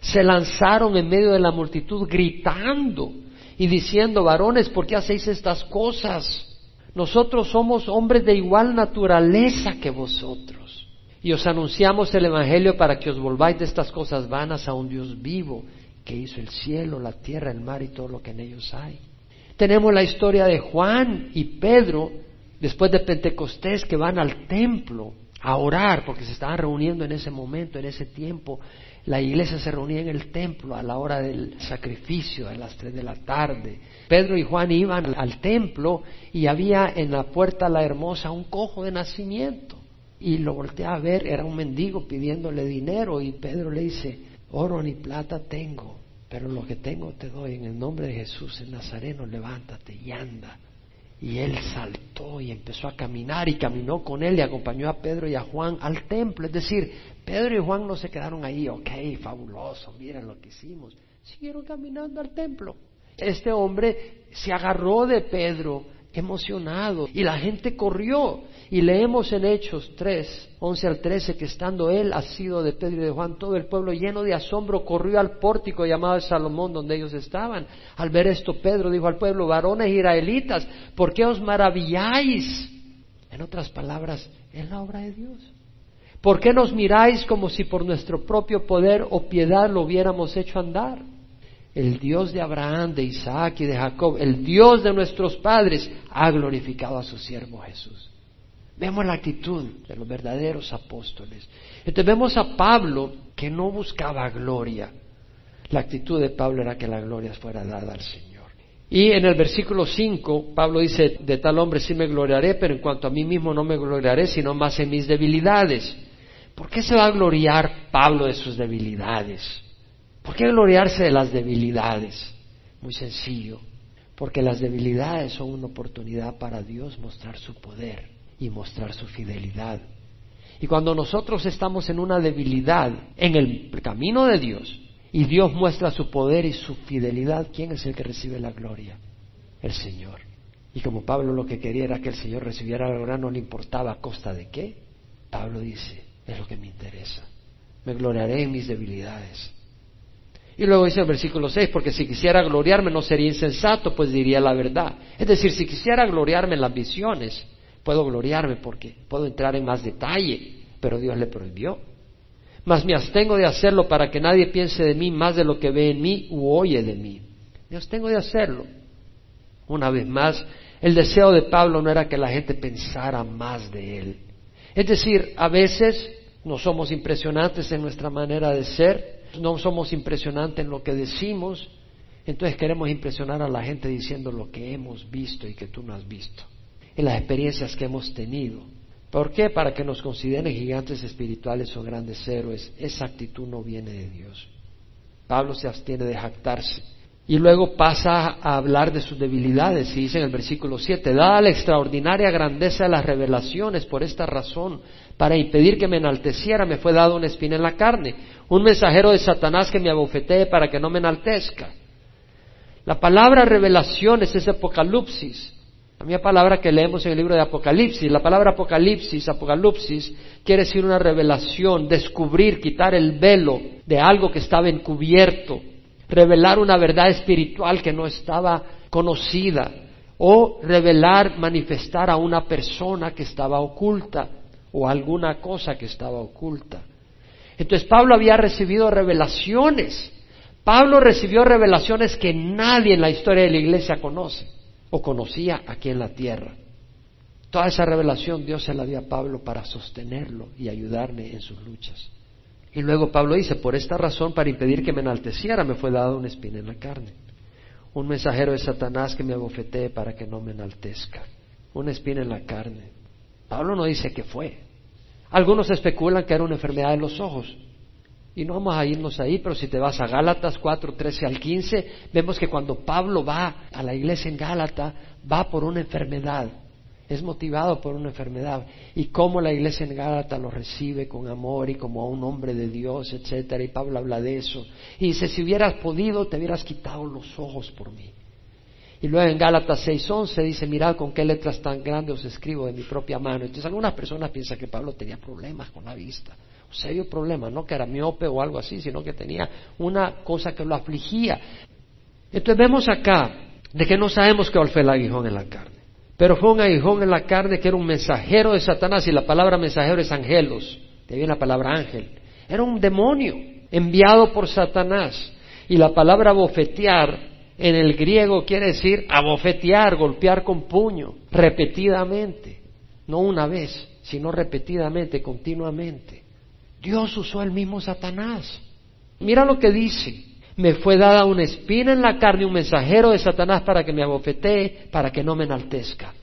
se lanzaron en medio de la multitud gritando y diciendo, varones, ¿por qué hacéis estas cosas? Nosotros somos hombres de igual naturaleza que vosotros. Y os anunciamos el Evangelio para que os volváis de estas cosas vanas a un Dios vivo que hizo el cielo, la tierra, el mar y todo lo que en ellos hay. Tenemos la historia de Juan y Pedro después de Pentecostés que van al templo a orar, porque se estaban reuniendo en ese momento, en ese tiempo. La iglesia se reunía en el templo a la hora del sacrificio, a las tres de la tarde. Pedro y Juan iban al templo y había en la puerta la hermosa un cojo de nacimiento. Y lo voltea a ver, era un mendigo pidiéndole dinero y Pedro le dice, oro ni plata tengo, pero lo que tengo te doy en el nombre de Jesús el Nazareno, levántate y anda. Y él saltó y empezó a caminar y caminó con él y acompañó a Pedro y a Juan al templo. Es decir, Pedro y Juan no se quedaron ahí, ok, fabuloso, miren lo que hicimos. Siguieron caminando al templo. Este hombre se agarró de Pedro emocionado y la gente corrió y leemos en Hechos 3, 11 al 13 que estando él sido de Pedro y de Juan, todo el pueblo lleno de asombro corrió al pórtico llamado Salomón donde ellos estaban. Al ver esto, Pedro dijo al pueblo, varones israelitas, ¿por qué os maravilláis? En otras palabras, es la obra de Dios. ¿Por qué nos miráis como si por nuestro propio poder o piedad lo hubiéramos hecho andar? el Dios de Abraham, de Isaac y de Jacob, el Dios de nuestros padres, ha glorificado a su siervo Jesús. Vemos la actitud de los verdaderos apóstoles. Entonces vemos a Pablo que no buscaba gloria. La actitud de Pablo era que la gloria fuera dada al Señor. Y en el versículo 5, Pablo dice, de tal hombre sí me gloriaré, pero en cuanto a mí mismo no me gloriaré, sino más en mis debilidades. ¿Por qué se va a gloriar Pablo de sus debilidades? ¿Por qué gloriarse de las debilidades? Muy sencillo, porque las debilidades son una oportunidad para Dios mostrar su poder y mostrar su fidelidad. Y cuando nosotros estamos en una debilidad en el camino de Dios y Dios muestra su poder y su fidelidad, ¿quién es el que recibe la gloria? El Señor. Y como Pablo lo que quería era que el Señor recibiera la gloria, no le importaba a costa de qué. Pablo dice, es lo que me interesa. Me gloriaré en mis debilidades. Y luego dice el versículo 6, porque si quisiera gloriarme no sería insensato, pues diría la verdad. Es decir, si quisiera gloriarme en las visiones, puedo gloriarme porque puedo entrar en más detalle, pero Dios le prohibió. Mas me abstengo de hacerlo para que nadie piense de mí más de lo que ve en mí u oye de mí. Me abstengo de hacerlo. Una vez más, el deseo de Pablo no era que la gente pensara más de él. Es decir, a veces no somos impresionantes en nuestra manera de ser, no somos impresionantes en lo que decimos, entonces queremos impresionar a la gente diciendo lo que hemos visto y que tú no has visto, en las experiencias que hemos tenido. ¿Por qué? Para que nos consideren gigantes espirituales o grandes héroes. Esa actitud no viene de Dios. Pablo se abstiene de jactarse. Y luego pasa a hablar de sus debilidades y dice en el versículo 7, dada la extraordinaria grandeza de las revelaciones, por esta razón, para impedir que me enalteciera, me fue dado una espina en la carne, un mensajero de Satanás que me abofetee para que no me enaltezca. La palabra revelaciones es apocalipsis. La misma palabra que leemos en el libro de Apocalipsis. La palabra Apocalipsis, Apocalipsis, quiere decir una revelación, descubrir, quitar el velo de algo que estaba encubierto, revelar una verdad espiritual que no estaba conocida, o revelar, manifestar a una persona que estaba oculta o alguna cosa que estaba oculta. Entonces Pablo había recibido revelaciones. Pablo recibió revelaciones que nadie en la historia de la iglesia conoce conocía aquí en la tierra. Toda esa revelación Dios se la dio a Pablo para sostenerlo y ayudarme en sus luchas. Y luego Pablo dice, por esta razón, para impedir que me enalteciera, me fue dado una espina en la carne. Un mensajero de Satanás que me abofetee para que no me enaltezca. Una espina en la carne. Pablo no dice que fue. Algunos especulan que era una enfermedad de los ojos. Y no vamos a irnos ahí, pero si te vas a Gálatas 4, 13 al 15, vemos que cuando Pablo va a la iglesia en Gálata, va por una enfermedad, es motivado por una enfermedad. Y cómo la iglesia en Gálata lo recibe con amor y como a un hombre de Dios, etcétera. Y Pablo habla de eso. Y dice, si hubieras podido, te hubieras quitado los ojos por mí. Y luego en Gálatas 6:11 dice, mirad con qué letras tan grandes os escribo de mi propia mano. Entonces algunas personas piensan que Pablo tenía problemas con la vista. Un serio problema, no que era miope o algo así, sino que tenía una cosa que lo afligía. Entonces vemos acá de que no sabemos que fue el aguijón en la carne, pero fue un aguijón en la carne que era un mensajero de Satanás y la palabra mensajero es angelos, de viene la palabra ángel, era un demonio enviado por Satanás. Y la palabra bofetear en el griego quiere decir abofetear, golpear con puño, repetidamente, no una vez, sino repetidamente, continuamente. Dios usó el mismo Satanás. Mira lo que dice. Me fue dada una espina en la carne, un mensajero de Satanás para que me abofetee, para que no me enaltezca.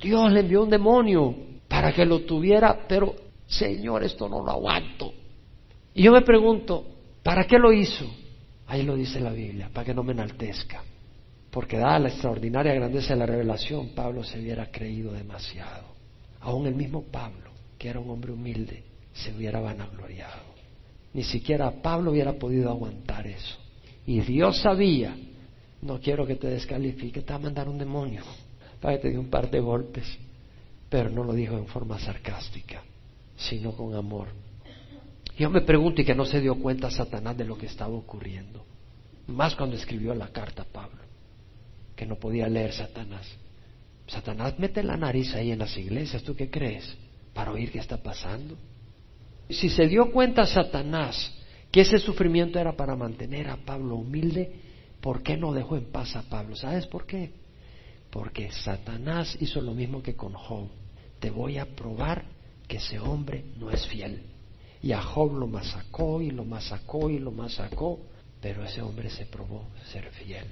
Dios le envió un demonio para que lo tuviera, pero Señor, esto no lo aguanto. Y yo me pregunto, ¿para qué lo hizo? Ahí lo dice la Biblia, para que no me enaltezca. Porque dada la extraordinaria grandeza de la revelación, Pablo se hubiera creído demasiado. Aún el mismo Pablo, que era un hombre humilde, se hubiera vanagloriado. Ni siquiera Pablo hubiera podido aguantar eso. Y Dios sabía, no quiero que te descalifique, te va a mandar un demonio *laughs* para que te dé un par de golpes. Pero no lo dijo en forma sarcástica, sino con amor. Yo me pregunto y que no se dio cuenta Satanás de lo que estaba ocurriendo. Más cuando escribió la carta a Pablo, que no podía leer Satanás. Satanás mete la nariz ahí en las iglesias, ¿tú qué crees? Para oír qué está pasando. Si se dio cuenta Satanás que ese sufrimiento era para mantener a Pablo humilde, ¿por qué no dejó en paz a Pablo? ¿Sabes por qué? Porque Satanás hizo lo mismo que con Job. Te voy a probar que ese hombre no es fiel. Y a Job lo masacó y lo masacó y lo masacó, pero ese hombre se probó ser fiel.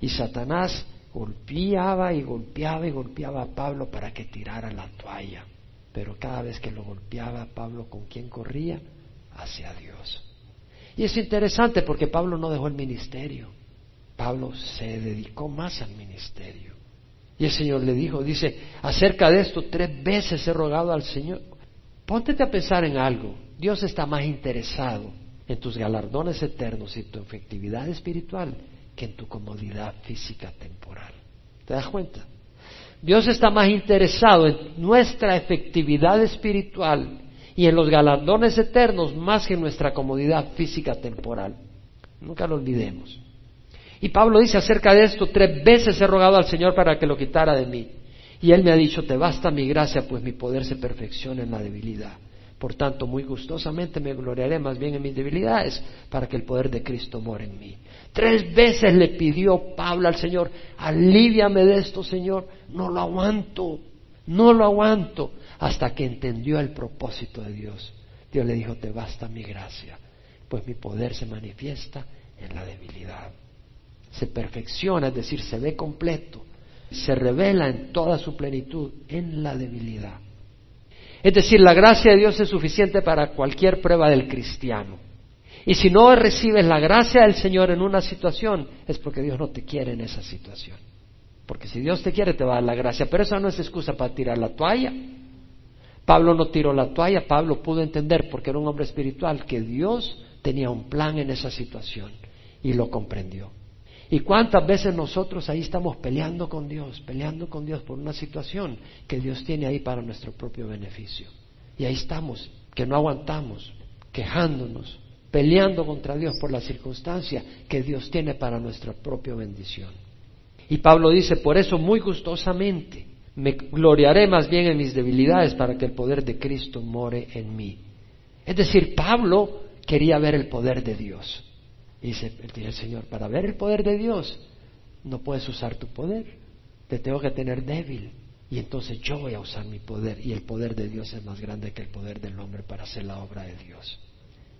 Y Satanás golpeaba y golpeaba y golpeaba a Pablo para que tirara la toalla. Pero cada vez que lo golpeaba Pablo, ¿con quién corría? Hacia Dios. Y es interesante porque Pablo no dejó el ministerio. Pablo se dedicó más al ministerio. Y el Señor le dijo, dice, acerca de esto tres veces he rogado al Señor. Póntete a pensar en algo. Dios está más interesado en tus galardones eternos y tu efectividad espiritual que en tu comodidad física temporal. ¿Te das cuenta? Dios está más interesado en nuestra efectividad espiritual y en los galardones eternos más que en nuestra comodidad física temporal. Nunca lo olvidemos. Y Pablo dice acerca de esto, tres veces he rogado al Señor para que lo quitara de mí. Y Él me ha dicho, te basta mi gracia, pues mi poder se perfecciona en la debilidad. Por tanto, muy gustosamente me gloriaré más bien en mis debilidades, para que el poder de Cristo more en mí. Tres veces le pidió Pablo al Señor, aliviame de esto, Señor, no lo aguanto, no lo aguanto, hasta que entendió el propósito de Dios. Dios le dijo, te basta mi gracia, pues mi poder se manifiesta en la debilidad. Se perfecciona, es decir, se ve completo, se revela en toda su plenitud en la debilidad. Es decir, la gracia de Dios es suficiente para cualquier prueba del cristiano. Y si no recibes la gracia del Señor en una situación, es porque Dios no te quiere en esa situación. Porque si Dios te quiere, te va a dar la gracia. Pero eso no es excusa para tirar la toalla. Pablo no tiró la toalla, Pablo pudo entender, porque era un hombre espiritual, que Dios tenía un plan en esa situación y lo comprendió. ¿Y cuántas veces nosotros ahí estamos peleando con Dios, peleando con Dios por una situación que Dios tiene ahí para nuestro propio beneficio? Y ahí estamos, que no aguantamos, quejándonos, peleando contra Dios por la circunstancia que Dios tiene para nuestra propia bendición. Y Pablo dice, por eso muy gustosamente me gloriaré más bien en mis debilidades para que el poder de Cristo more en mí. Es decir, Pablo quería ver el poder de Dios. Y dice el Señor, para ver el poder de Dios, no puedes usar tu poder, te tengo que tener débil. Y entonces yo voy a usar mi poder y el poder de Dios es más grande que el poder del hombre para hacer la obra de Dios.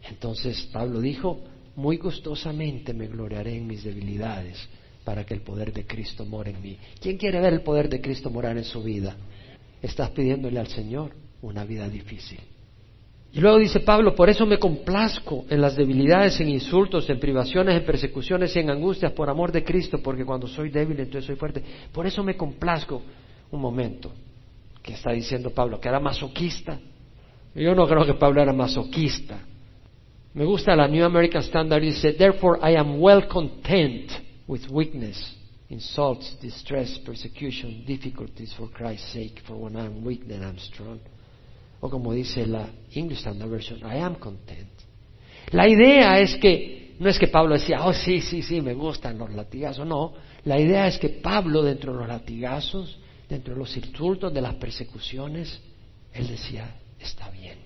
Entonces Pablo dijo, muy gustosamente me gloriaré en mis debilidades para que el poder de Cristo more en mí. ¿Quién quiere ver el poder de Cristo morar en su vida? Estás pidiéndole al Señor una vida difícil. Y luego dice Pablo, por eso me complazco en las debilidades, en insultos, en privaciones, en persecuciones y en angustias por amor de Cristo, porque cuando soy débil entonces soy fuerte. Por eso me complazco. Un momento, ¿qué está diciendo Pablo? ¿Que era masoquista? Yo no creo que Pablo era masoquista. Me gusta la New American Standard, dice, therefore I am well content with weakness, insults, distress, persecution, difficulties for Christ's sake, for when I am weak then I am strong. O como dice la English Standard Version, I am content. La idea es que, no es que Pablo decía, oh sí, sí, sí, me gustan los latigazos, no. La idea es que Pablo, dentro de los latigazos, dentro de los insultos, de las persecuciones, él decía, está bien,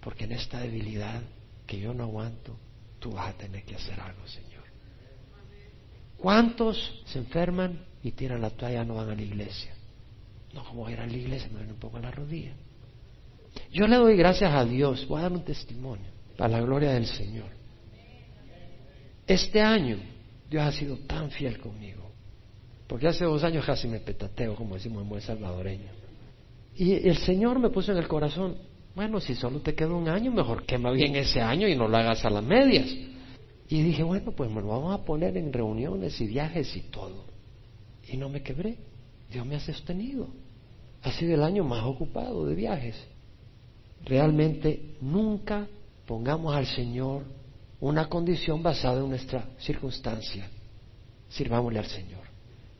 porque en esta debilidad que yo no aguanto, tú vas a tener que hacer algo, Señor. ¿Cuántos se enferman y tiran la toalla no van a la iglesia? No, como ir a la iglesia, me ven un poco a la rodilla. Yo le doy gracias a Dios, voy a dar un testimonio para la gloria del Señor. Este año Dios ha sido tan fiel conmigo, porque hace dos años casi me petateo, como decimos en buen salvadoreño. Y el Señor me puso en el corazón, bueno, si solo te queda un año, mejor quema bien ese año y no lo hagas a las medias. Y dije, bueno, pues me lo vamos a poner en reuniones y viajes y todo. Y no me quebré. Dios me ha sostenido. Ha sido el año más ocupado de viajes. Realmente nunca pongamos al Señor una condición basada en nuestra circunstancia. Sirvámosle al Señor.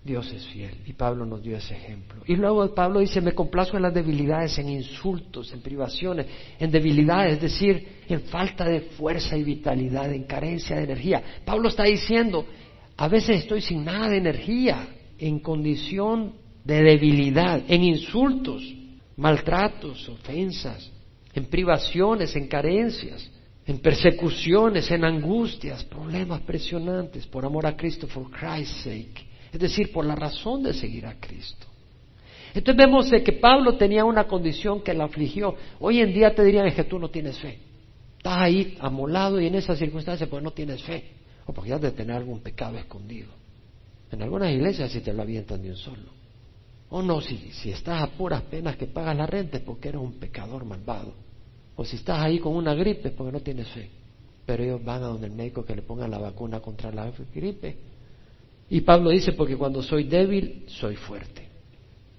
Dios es fiel. Y Pablo nos dio ese ejemplo. Y luego Pablo dice, me complazco en las debilidades, en insultos, en privaciones, en debilidades, es decir, en falta de fuerza y vitalidad, en carencia de energía. Pablo está diciendo, a veces estoy sin nada de energía, en condición de debilidad, en insultos, maltratos, ofensas, en privaciones, en carencias, en persecuciones, en angustias, problemas presionantes, por amor a Cristo, for Christ's sake es decir, por la razón de seguir a Cristo. Entonces vemos que Pablo tenía una condición que la afligió. Hoy en día te dirían que tú no tienes fe. Estás ahí amolado y en esa circunstancia pues no tienes fe. O porque has de tener algún pecado escondido. En algunas iglesias si te lo avientan de un solo. O no, si, si estás a puras penas que pagas la renta porque eres un pecador malvado. O si estás ahí con una gripe porque no tienes fe. Pero ellos van a donde el médico que le ponga la vacuna contra la gripe y Pablo dice, porque cuando soy débil, soy fuerte.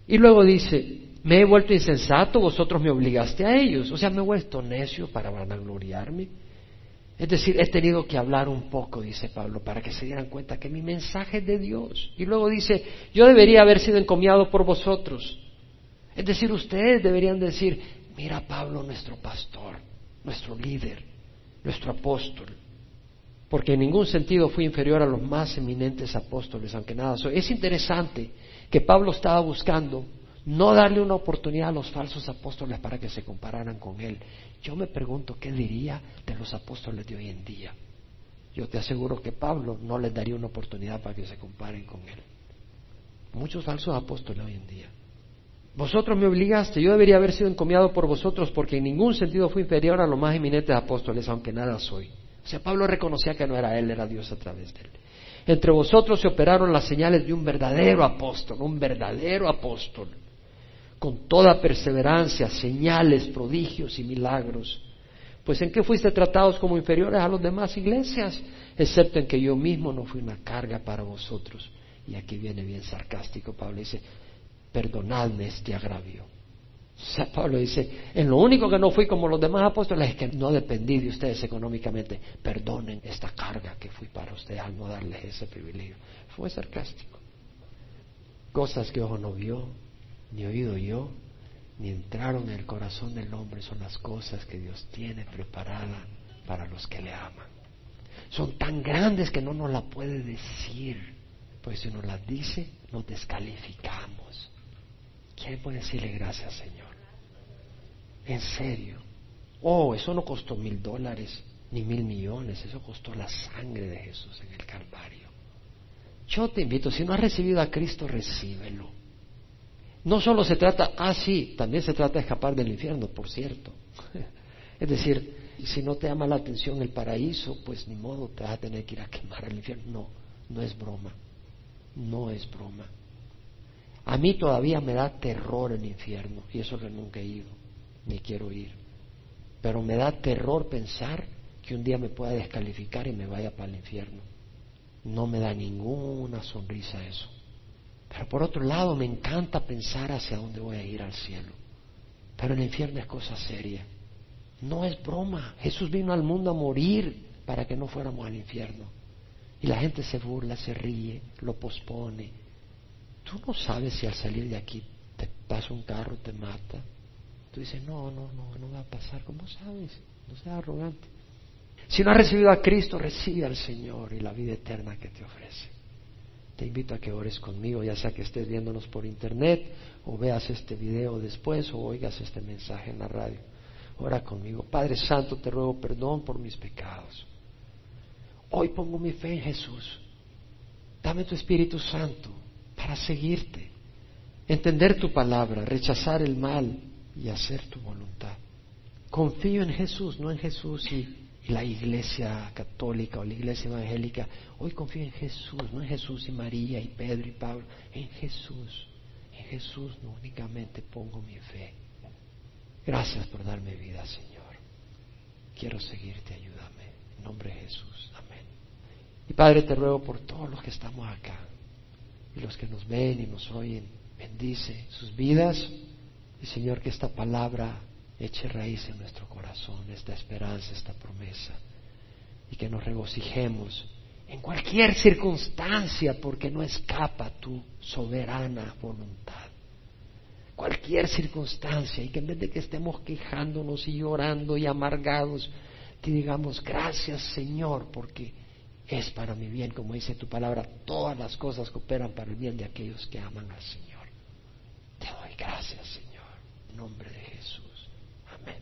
Y luego dice, me he vuelto insensato, vosotros me obligaste a ellos. O sea, me he vuelto necio para vanagloriarme. Es decir, he tenido que hablar un poco, dice Pablo, para que se dieran cuenta que mi mensaje es de Dios. Y luego dice, yo debería haber sido encomiado por vosotros. Es decir, ustedes deberían decir, mira Pablo, nuestro pastor, nuestro líder, nuestro apóstol, porque en ningún sentido fui inferior a los más eminentes apóstoles, aunque nada. Es interesante que Pablo estaba buscando no darle una oportunidad a los falsos apóstoles para que se compararan con él. Yo me pregunto qué diría de los apóstoles de hoy en día. Yo te aseguro que Pablo no les daría una oportunidad para que se comparen con él. Muchos falsos apóstoles hoy en día. Vosotros me obligaste, yo debería haber sido encomiado por vosotros porque en ningún sentido fui inferior a los más eminentes apóstoles, aunque nada soy. O sea, Pablo reconocía que no era él, era Dios a través de él. Entre vosotros se operaron las señales de un verdadero apóstol, un verdadero apóstol, con toda perseverancia, señales, prodigios y milagros. Pues en qué fuiste tratados como inferiores a las demás iglesias, excepto en que yo mismo no fui una carga para vosotros. Y aquí viene bien sarcástico, Pablo dice, perdonadme este agravio. Pablo dice, en lo único que no fui como los demás apóstoles es que no dependí de ustedes económicamente. Perdonen esta carga que fui para ustedes al no darles ese privilegio. Fue sarcástico. Cosas que ojo no vio, ni oído yo, ni entraron en el corazón del hombre son las cosas que Dios tiene preparadas para los que le aman. Son tan grandes que no nos las puede decir, pues si nos las dice, nos descalificamos. ¿Quién puede decirle gracias, Señor? En serio. Oh, eso no costó mil dólares ni mil millones, eso costó la sangre de Jesús en el Calvario. Yo te invito, si no has recibido a Cristo, recíbelo. No solo se trata, ah, sí, también se trata de escapar del infierno, por cierto. *laughs* Es decir, si no te llama la atención el paraíso, pues ni modo, te vas a tener que ir a quemar al infierno. No, no es broma. No es broma. A mí todavía me da terror el infierno, y eso que nunca he ido, ni quiero ir. Pero me da terror pensar que un día me pueda descalificar y me vaya para el infierno. No me da ninguna sonrisa eso. Pero por otro lado, me encanta pensar hacia dónde voy a ir al cielo. Pero el infierno es cosa seria. No es broma. Jesús vino al mundo a morir para que no fuéramos al infierno. Y la gente se burla, se ríe, lo pospone. Tú no sabes si al salir de aquí te pasa un carro, te mata. Tú dices, no, no, no, no va a pasar. ¿Cómo sabes? No seas arrogante. Si no has recibido a Cristo, recibe al Señor y la vida eterna que te ofrece. Te invito a que ores conmigo, ya sea que estés viéndonos por internet o veas este video después o oigas este mensaje en la radio. Ora conmigo. Padre Santo, te ruego perdón por mis pecados. Hoy pongo mi fe en Jesús. Dame tu Espíritu Santo para seguirte, entender tu palabra, rechazar el mal y hacer tu voluntad. Confío en Jesús, no en Jesús y, la iglesia católica o la iglesia evangélica. Hoy confío en Jesús, no en Jesús y María y Pedro y Pablo, en Jesús. En Jesús no únicamente pongo mi fe. Gracias por darme vida, Señor. Quiero seguirte, ayúdame. En nombre de Jesús. Amén. Y Padre, te ruego por todos los que estamos acá y los que nos ven y nos oyen. Bendice sus vidas y Señor, que esta palabra eche raíz en nuestro corazón, esta esperanza, esta promesa, y que nos regocijemos en cualquier circunstancia, porque no escapa tu soberana voluntad. Cualquier circunstancia, y que en vez de que estemos quejándonos y llorando y amargados, te digamos gracias Señor, porque es para mi bien, como dice tu palabra, todas las cosas cooperan para el bien de aquellos que aman al Señor. Te doy gracias, Señor, en nombre de Jesús.